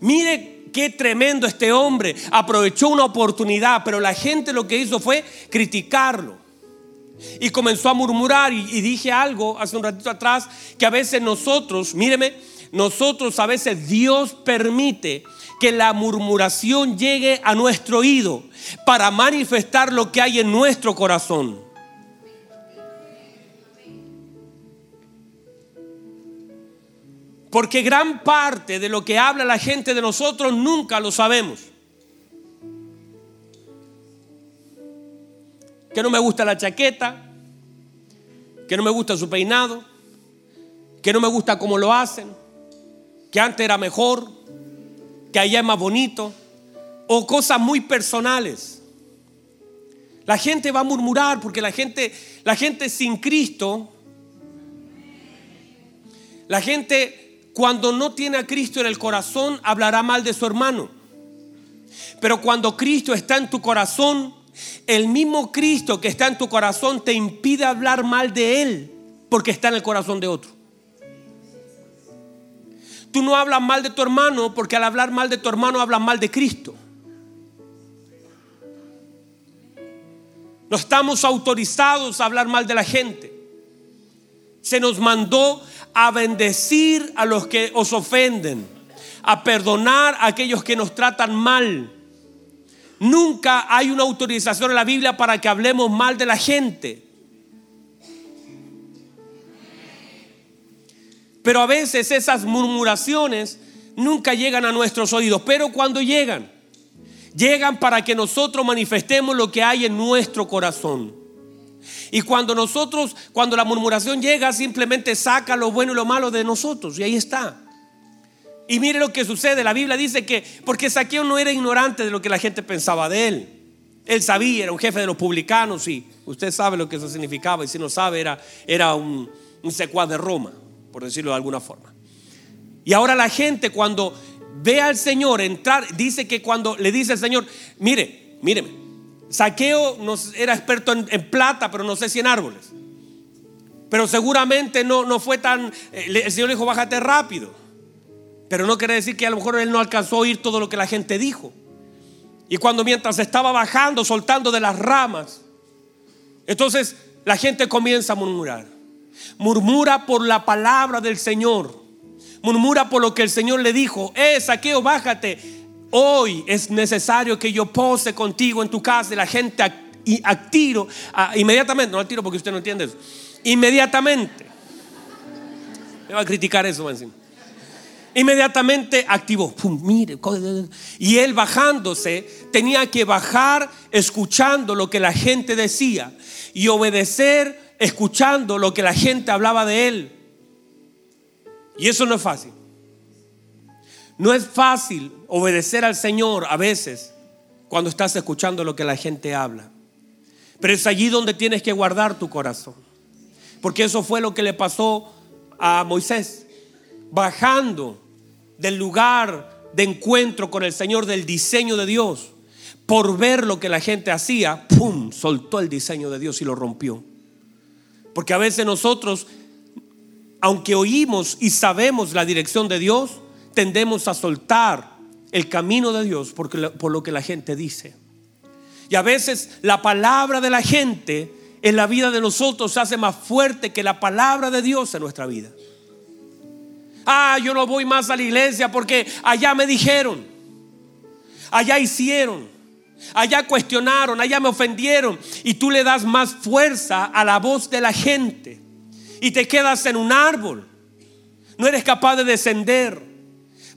Mire qué tremendo este hombre, aprovechó una oportunidad, pero la gente lo que hizo fue criticarlo. Y comenzó a murmurar y, y dije algo hace un ratito atrás, que a veces nosotros, míreme, nosotros a veces Dios permite que la murmuración llegue a nuestro oído para manifestar lo que hay en nuestro corazón. Porque gran parte de lo que habla la gente de nosotros nunca lo sabemos. Que no me gusta la chaqueta, que no me gusta su peinado, que no me gusta cómo lo hacen, que antes era mejor, que allá es más bonito, o cosas muy personales. La gente va a murmurar porque la gente, la gente sin Cristo, la gente cuando no tiene a Cristo en el corazón, hablará mal de su hermano. Pero cuando Cristo está en tu corazón, el mismo Cristo que está en tu corazón te impide hablar mal de Él porque está en el corazón de otro. Tú no hablas mal de tu hermano porque al hablar mal de tu hermano hablas mal de Cristo. No estamos autorizados a hablar mal de la gente. Se nos mandó a bendecir a los que os ofenden, a perdonar a aquellos que nos tratan mal. Nunca hay una autorización en la Biblia para que hablemos mal de la gente. Pero a veces esas murmuraciones nunca llegan a nuestros oídos. Pero cuando llegan, llegan para que nosotros manifestemos lo que hay en nuestro corazón. Y cuando nosotros, cuando la murmuración llega, simplemente saca lo bueno y lo malo de nosotros. Y ahí está. Y mire lo que sucede. La Biblia dice que, porque Saqueo no era ignorante de lo que la gente pensaba de él. Él sabía, era un jefe de los publicanos y usted sabe lo que eso significaba. Y si no sabe, era, era un, un secuaz de Roma, por decirlo de alguna forma. Y ahora la gente cuando ve al Señor entrar, dice que cuando le dice al Señor, mire, míreme, Saqueo era experto en, plata, pero no sé si en árboles. Pero seguramente no, no fue tan... El Señor le dijo, bájate rápido. Pero no quiere decir que a lo mejor él no alcanzó a oír todo lo que la gente dijo. Y cuando mientras estaba bajando, soltando de las ramas, entonces la gente comienza a murmurar. Murmura por la palabra del Señor. Murmura por lo que el Señor le dijo. Eh, saqueo, bájate. Hoy es necesario que yo pose contigo en tu casa y la gente a, tiro, inmediatamente, no al tiro porque usted no entiende eso, inmediatamente Me va a criticar eso, Inmediatamente activó. mire. Y él bajándose tenía que bajar escuchando lo que la gente decía y obedecer escuchando lo que la gente hablaba de él. Y eso no es fácil. No es fácil obedecer al Señor a veces cuando estás escuchando lo que la gente habla. Pero es allí donde tienes que guardar tu corazón. Porque eso fue lo que le pasó a Moisés. Bajando del lugar de encuentro con el Señor, del diseño de Dios, por ver lo que la gente hacía, ¡pum! Soltó el diseño de Dios y lo rompió. Porque a veces nosotros, aunque oímos y sabemos la dirección de Dios, tendemos a soltar el camino de Dios por, lo que la gente dice. Y a veces la palabra de la gente en la vida de nosotros se hace más fuerte que la palabra de Dios en nuestra vida. Ah, yo no voy más a la iglesia porque allá me dijeron, allá hicieron, allá cuestionaron, allá me ofendieron. Y tú le das más fuerza a la voz de la gente y te quedas en un árbol. No eres capaz de descender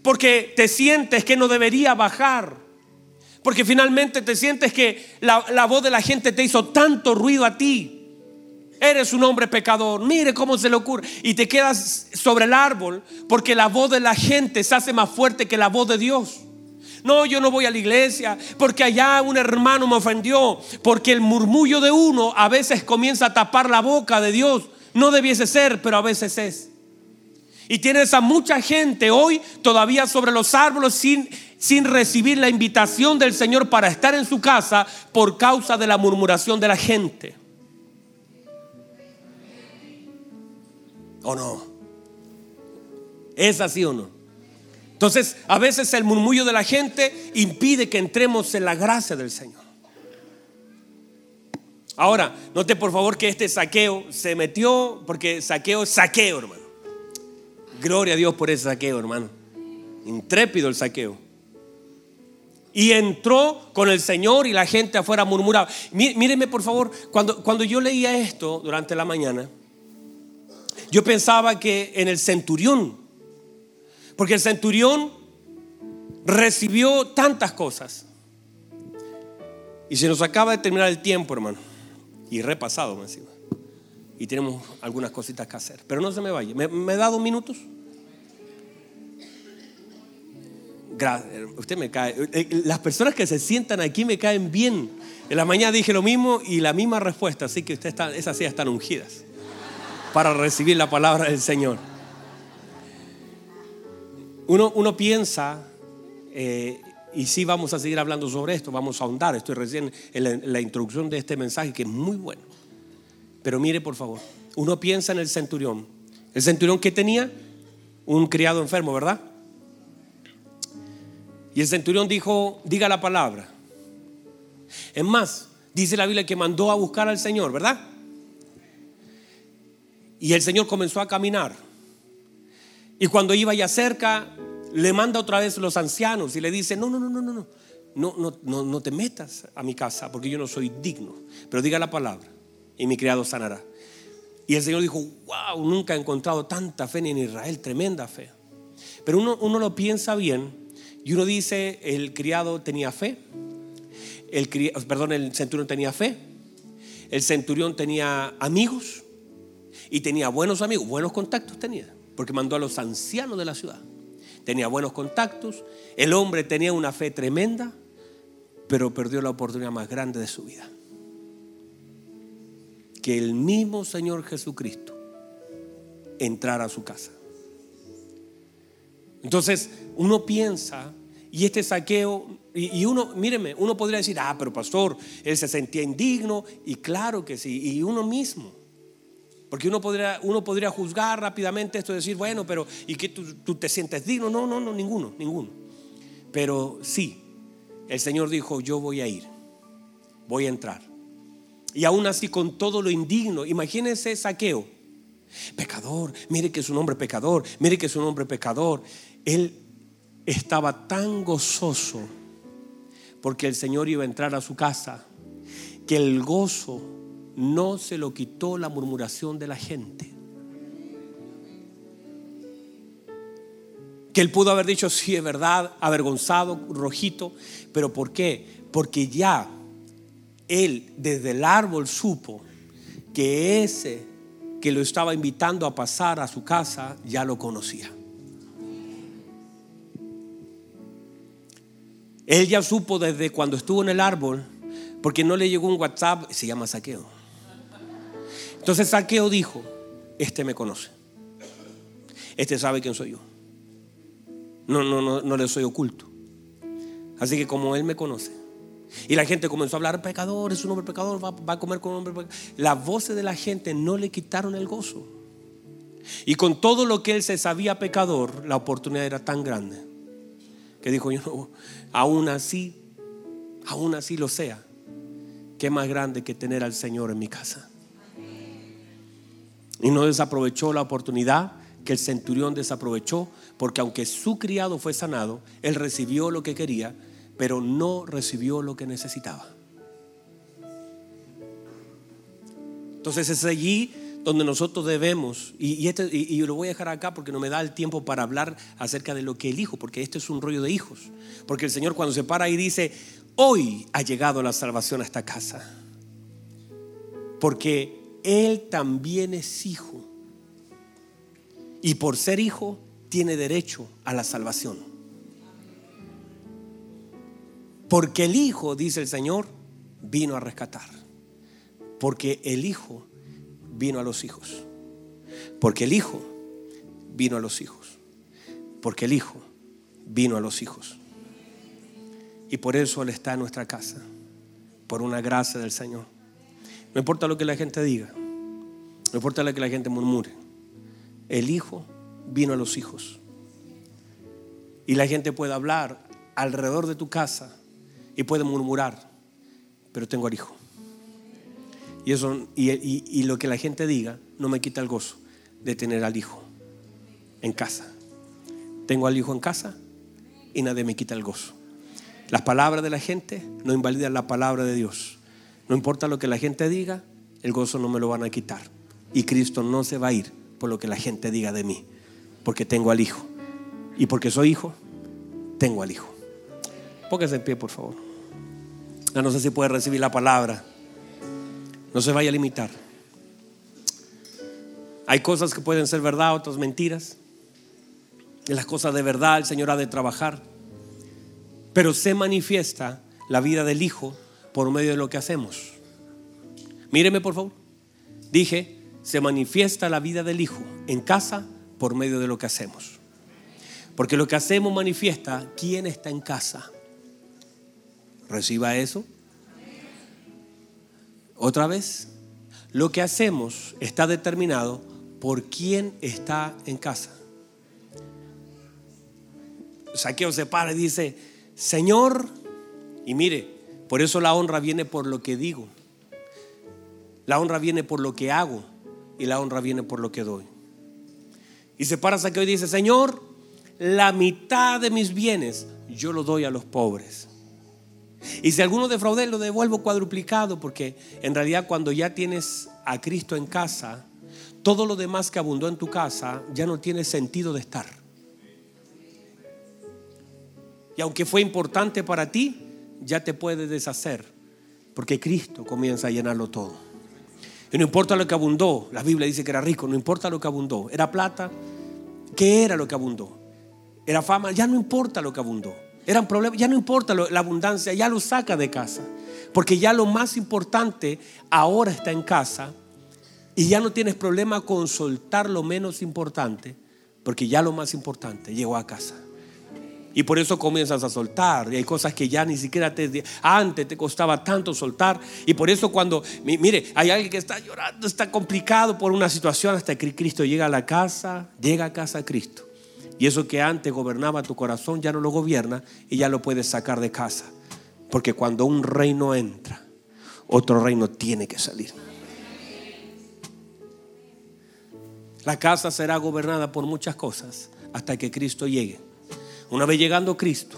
porque te sientes que no debería bajar. Porque finalmente te sientes que la, la voz de la gente te hizo tanto ruido a ti Eres un hombre pecador. Mire cómo se le ocurre. Y te quedas sobre el árbol porque la voz de la gente se hace más fuerte que la voz de Dios. No, yo no voy a la iglesia porque allá un hermano me ofendió. Porque el murmullo de uno a veces comienza a tapar la boca de Dios. No debiese ser, pero a veces es. Y tienes a mucha gente hoy todavía sobre los árboles sin, sin recibir la invitación del Señor para estar en su casa por causa de la murmuración de la gente. ¿O no? ¿Es así o no? Entonces, a veces el murmullo de la gente impide que entremos en la gracia del Señor. Ahora, note por favor que este saqueo se metió, porque saqueo es saqueo, hermano. Gloria a Dios por ese saqueo, hermano. Intrépido el saqueo. Y entró con el Señor y la gente afuera murmuraba. Míreme por favor, cuando, cuando yo leía esto durante la mañana, yo pensaba que en el centurión, porque el centurión recibió tantas cosas. Y se nos acaba de terminar el tiempo, hermano. Y repasado encima. Y tenemos algunas cositas que hacer. Pero no se me vaya. ¿Me, da dos minutos? Gracias. Usted me cae. Eh, eh, las personas que se sientan aquí me caen bien. En la mañana dije lo mismo y la misma respuesta. Así que usted está, esas sillas están ungidas para recibir la palabra del Señor. Uno, uno piensa, eh, y sí vamos a seguir hablando sobre esto, vamos a ahondar, estoy recién en la, introducción de este mensaje que es muy bueno. Pero mire por favor, uno piensa en el centurión. El centurión que tenía un criado enfermo, ¿verdad? Y el centurión dijo, diga la palabra. Es más, dice la Biblia que mandó a buscar al Señor, ¿verdad? Y el Señor comenzó a caminar. Y cuando iba ya cerca, le manda otra vez los ancianos y le dice, no, no, no, no, no, no, no, no, no te metas a mi casa porque yo no soy digno. Pero diga la palabra y mi criado sanará. Y el Señor dijo, wow, nunca he encontrado tanta fe en Israel, tremenda fe. Pero uno, uno lo piensa bien y uno dice, el criado tenía fe, el, perdón, el centurión tenía fe, el centurión tenía amigos, y tenía buenos amigos, buenos contactos tenía, porque mandó a los ancianos de la ciudad. Tenía buenos contactos, el hombre tenía una fe tremenda, pero perdió la oportunidad más grande de su vida. Que el mismo Señor Jesucristo entrara a su casa. Entonces uno piensa, y este saqueo, y, uno, míreme, uno podría decir, ah, pero pastor, él se sentía indigno, y claro que sí, y uno mismo. Porque uno podría, uno podría juzgar rápidamente esto y decir, bueno, pero ¿y que tú, te sientes digno? No, no, no, ninguno, ninguno. Pero sí, el Señor dijo, yo voy a ir, voy a entrar. Y aún así con todo lo indigno, imagínense saqueo. Pecador, mire que es un hombre pecador, mire que es un hombre pecador. Él estaba tan gozoso porque el Señor iba a entrar a su casa, que el gozo no se lo quitó la murmuración de la gente. Que él pudo haber dicho, sí, es verdad, avergonzado, rojito. Pero ¿por qué? Porque ya él desde el árbol supo que ese que lo estaba invitando a pasar a su casa ya lo conocía. Él ya supo desde cuando estuvo en el árbol, porque no le llegó un WhatsApp, se llama Saqueo. Entonces Saqueo dijo, este me conoce, este sabe quién soy yo. No, no, no, no le soy oculto. Así que como él me conoce, y la gente comenzó a hablar, pecador, es un hombre pecador, va, a comer con un hombre pecador. Las voces de la gente no le quitaron el gozo. Y con todo lo que él se sabía pecador, la oportunidad era tan grande que dijo, yo aún así, aún así lo sea, qué más grande que tener al Señor en mi casa. Y no desaprovechó la oportunidad que el centurión desaprovechó, porque aunque su criado fue sanado, él recibió lo que quería, pero no recibió lo que necesitaba. Entonces es allí donde nosotros debemos, y, este, y, lo voy a dejar acá porque no me da el tiempo para hablar acerca de lo que el hijo, porque este es un rollo de hijos. Porque el Señor cuando se para y dice, hoy ha llegado la salvación a esta casa. Porque Él también es hijo. Y por ser hijo, tiene derecho a la salvación. Porque el Hijo, dice el Señor, vino a rescatar. Porque el Hijo vino a los hijos. Porque el Hijo vino a los hijos. Porque el Hijo vino a los hijos. Y por eso Él está en nuestra casa. Por una gracia del Señor. No importa lo que la gente diga. No importa lo que la gente murmure. El Hijo vino a los hijos. Y la gente puede hablar alrededor de tu casa y puede murmurar, pero tengo al hijo. Y, eso, y, lo que la gente diga no me quita el gozo de tener al hijo en casa. Tengo al hijo en casa y nadie me quita el gozo. Las palabras de la gente no invalidan la palabra de Dios. No importa lo que la gente diga, el gozo no me lo van a quitar. Y Cristo no se va a ir por lo que la gente diga de mí, porque tengo al hijo. Y porque soy hijo, tengo al hijo. Póngase en pie, por favor. No sé si puede recibir la palabra. No se vaya a limitar. Hay cosas que pueden ser verdad, otras mentiras. En las cosas de verdad el Señor ha de trabajar. Pero se manifiesta la vida del Hijo por medio de lo que hacemos. Míreme por favor. Dije, se manifiesta la vida del Hijo en casa por medio de lo que hacemos. Porque lo que hacemos manifiesta quién está en casa. Reciba eso. Otra vez, lo que hacemos está determinado por quién está en casa. Saqueo se para y dice, Señor, y mire, por eso la honra viene por lo que digo. La honra viene por lo que hago y la honra viene por lo que doy. Y se para Saqueo y dice, Señor, la mitad de mis bienes yo lo doy a los pobres. Y si alguno defraude, lo devuelvo cuadruplicado, porque en realidad cuando ya tienes a Cristo en casa, todo lo demás que abundó en tu casa ya no tiene sentido de estar. Y aunque fue importante para ti, ya te puedes deshacer, porque Cristo comienza a llenarlo todo. Y no importa lo que abundó, la Biblia dice que era rico, no importa lo que abundó, era plata, ¿qué era lo que abundó? Era fama, ya no importa lo que abundó. Eran problemas, ya no importa la abundancia, ya lo saca de casa. Porque ya lo más importante ahora está en casa y ya no tienes problema con soltar lo menos importante, porque ya lo más importante llegó a casa. Y por eso comienzas a soltar. Y hay cosas que ya ni siquiera te, antes te costaba tanto soltar. Y por eso cuando, mire, hay alguien que está llorando, está complicado por una situación hasta que Cristo llega a la casa, llega a casa Cristo. Y eso que antes gobernaba tu corazón ya no lo gobierna y ya lo puedes sacar de casa. Porque cuando un reino entra, otro reino tiene que salir. La casa será gobernada por muchas cosas hasta que Cristo llegue. Una vez llegando Cristo,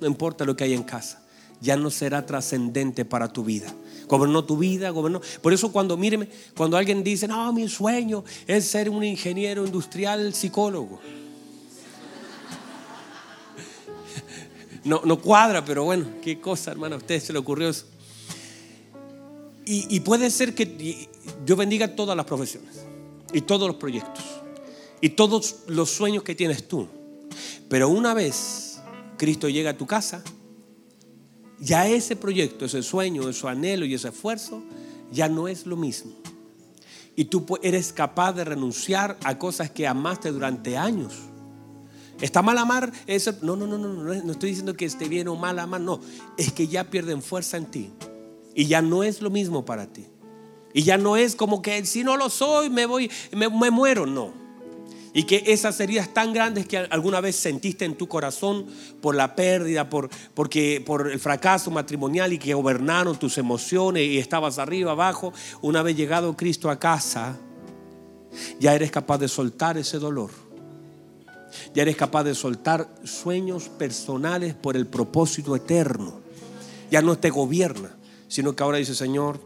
no importa lo que hay en casa, ya no será trascendente para tu vida. Gobernó tu vida, gobernó. Por eso cuando míreme, cuando alguien dice, no, mi sueño es ser un ingeniero industrial psicólogo. No, no cuadra, pero bueno, qué cosa, hermano, a usted se le ocurrió eso. Y, y puede ser que yo bendiga todas las profesiones y todos los proyectos y todos los sueños que tienes tú. Pero una vez Cristo llega a tu casa, ya ese proyecto, ese sueño, ese anhelo y ese esfuerzo ya no es lo mismo. Y tú eres capaz de renunciar a cosas que amaste durante años. ¿Está mal amar? No, no, no, no, no estoy diciendo que esté bien o mal amar, no. Es que ya pierden fuerza en ti. Y ya no es lo mismo para ti. Y ya no es como que si no lo soy, me voy, me, me muero. No. Y que esas heridas tan grandes que alguna vez sentiste en tu corazón por la pérdida, por, porque, por el fracaso matrimonial y que gobernaron tus emociones y estabas arriba, abajo, una vez llegado Cristo a casa, ya eres capaz de soltar ese dolor. Ya eres capaz de soltar sueños personales por el propósito eterno. Ya no te gobierna, sino que ahora dice, Señor,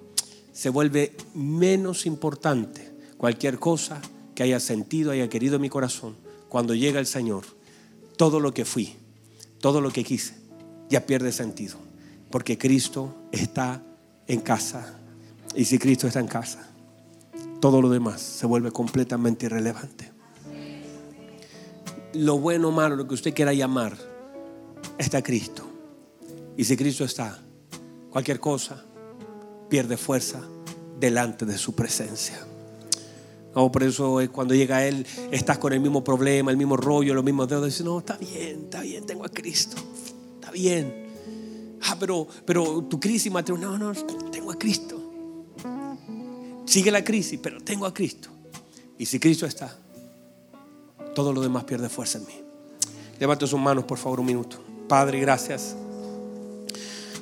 se vuelve menos importante cualquier cosa que haya sentido, haya querido en mi corazón, cuando llega el Señor, todo lo que fui, todo lo que quise, ya pierde sentido. Porque Cristo está en casa. Y si Cristo está en casa, todo lo demás se vuelve completamente irrelevante. Lo bueno o malo, lo que usted quiera llamar, está Cristo. Y si Cristo está, cualquier cosa pierde fuerza delante de su presencia. No, por eso cuando llega Él, estás con el mismo problema, el mismo rollo, los mismos dedos. Dices, no, está bien, está bien, tengo a Cristo. Está bien. Ah, pero, pero tu crisis matrimonial, no, no, tengo a Cristo. Sigue la crisis, pero tengo a Cristo. Y si Cristo está, todo lo demás pierde fuerza en mí. Levante sus manos, por favor, un minuto. Padre, gracias.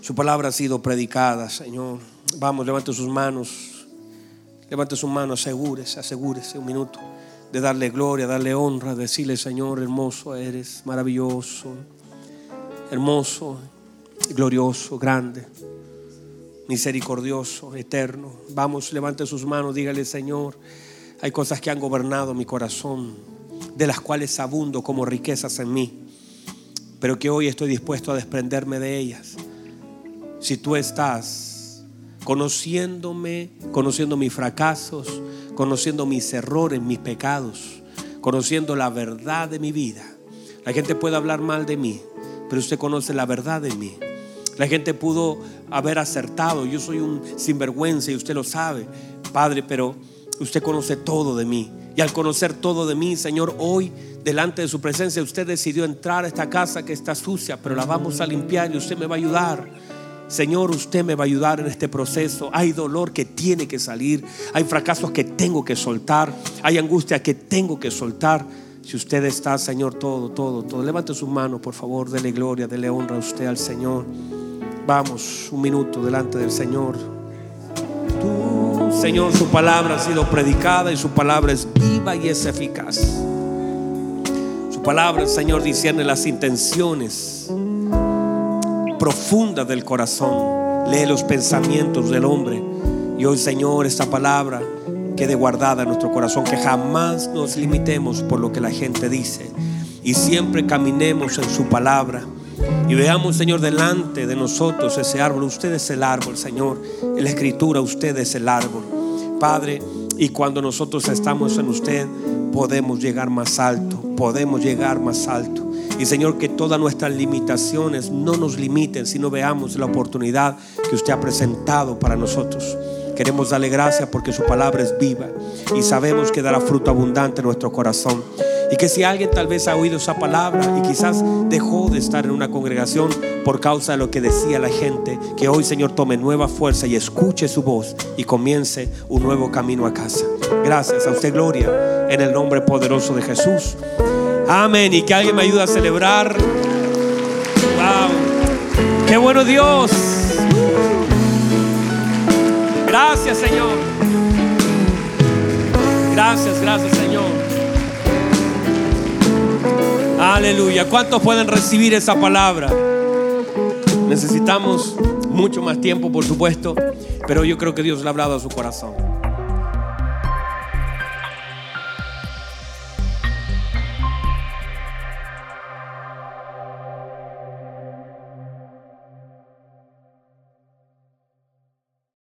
Su palabra ha sido predicada, Señor. Vamos, levante sus manos. Levante su mano, asegúrese, asegúrese un minuto de darle gloria, darle honra, decirle, Señor, hermoso eres, maravilloso, hermoso, glorioso, grande, misericordioso, eterno. Vamos, levante sus manos, dígale, Señor, hay cosas que han gobernado mi corazón, de las cuales abundo como riquezas en mí, pero que hoy estoy dispuesto a desprenderme de ellas. Si tú estás conociéndome, conociendo mis fracasos, conociendo mis errores, mis pecados, conociendo la verdad de mi vida. La gente puede hablar mal de mí, pero usted conoce la verdad de mí. La gente pudo haber acertado, yo soy un sinvergüenza y usted lo sabe, Padre, pero usted conoce todo de mí. Y al conocer todo de mí, Señor, hoy delante de su presencia usted decidió entrar a esta casa que está sucia, pero la vamos a limpiar y usted me va a ayudar. Señor, usted me va a ayudar en este proceso. Hay dolor que tiene que salir. Hay fracasos que tengo que soltar. Hay angustia que tengo que soltar. Si usted está, Señor, todo, todo, todo. Levante su mano, por favor. Dele gloria, dele honra a usted al Señor. Vamos, un minuto delante del Señor. Señor, su palabra ha sido predicada y su palabra es viva y es eficaz. Su palabra, Señor, discierne las intenciones profunda del corazón. Lee los pensamientos del hombre. Y hoy, Señor, esta palabra quede guardada en nuestro corazón, que jamás nos limitemos por lo que la gente dice y siempre caminemos en su palabra. Y veamos, Señor, delante de nosotros ese árbol. Usted es el árbol, Señor. En la escritura, usted es el árbol. Padre, y cuando nosotros estamos en usted, podemos llegar más alto, podemos llegar más alto. Y Señor, que todas nuestras limitaciones no nos limiten, sino veamos la oportunidad que usted ha presentado para nosotros. Queremos darle gracias porque su palabra es viva y sabemos que dará fruto abundante en nuestro corazón. Y que si alguien tal vez ha oído esa palabra y quizás dejó de estar en una congregación por causa de lo que decía la gente, que hoy Señor tome nueva fuerza y escuche su voz y comience un nuevo camino a casa. Gracias a usted, Gloria, en el nombre poderoso de Jesús. Amén. Y que alguien me ayude a celebrar. Wow. Qué bueno Dios. Gracias Señor. Gracias, gracias Señor. Aleluya. ¿Cuántos pueden recibir esa palabra? Necesitamos mucho más tiempo, por supuesto, pero yo creo que Dios le ha hablado a su corazón.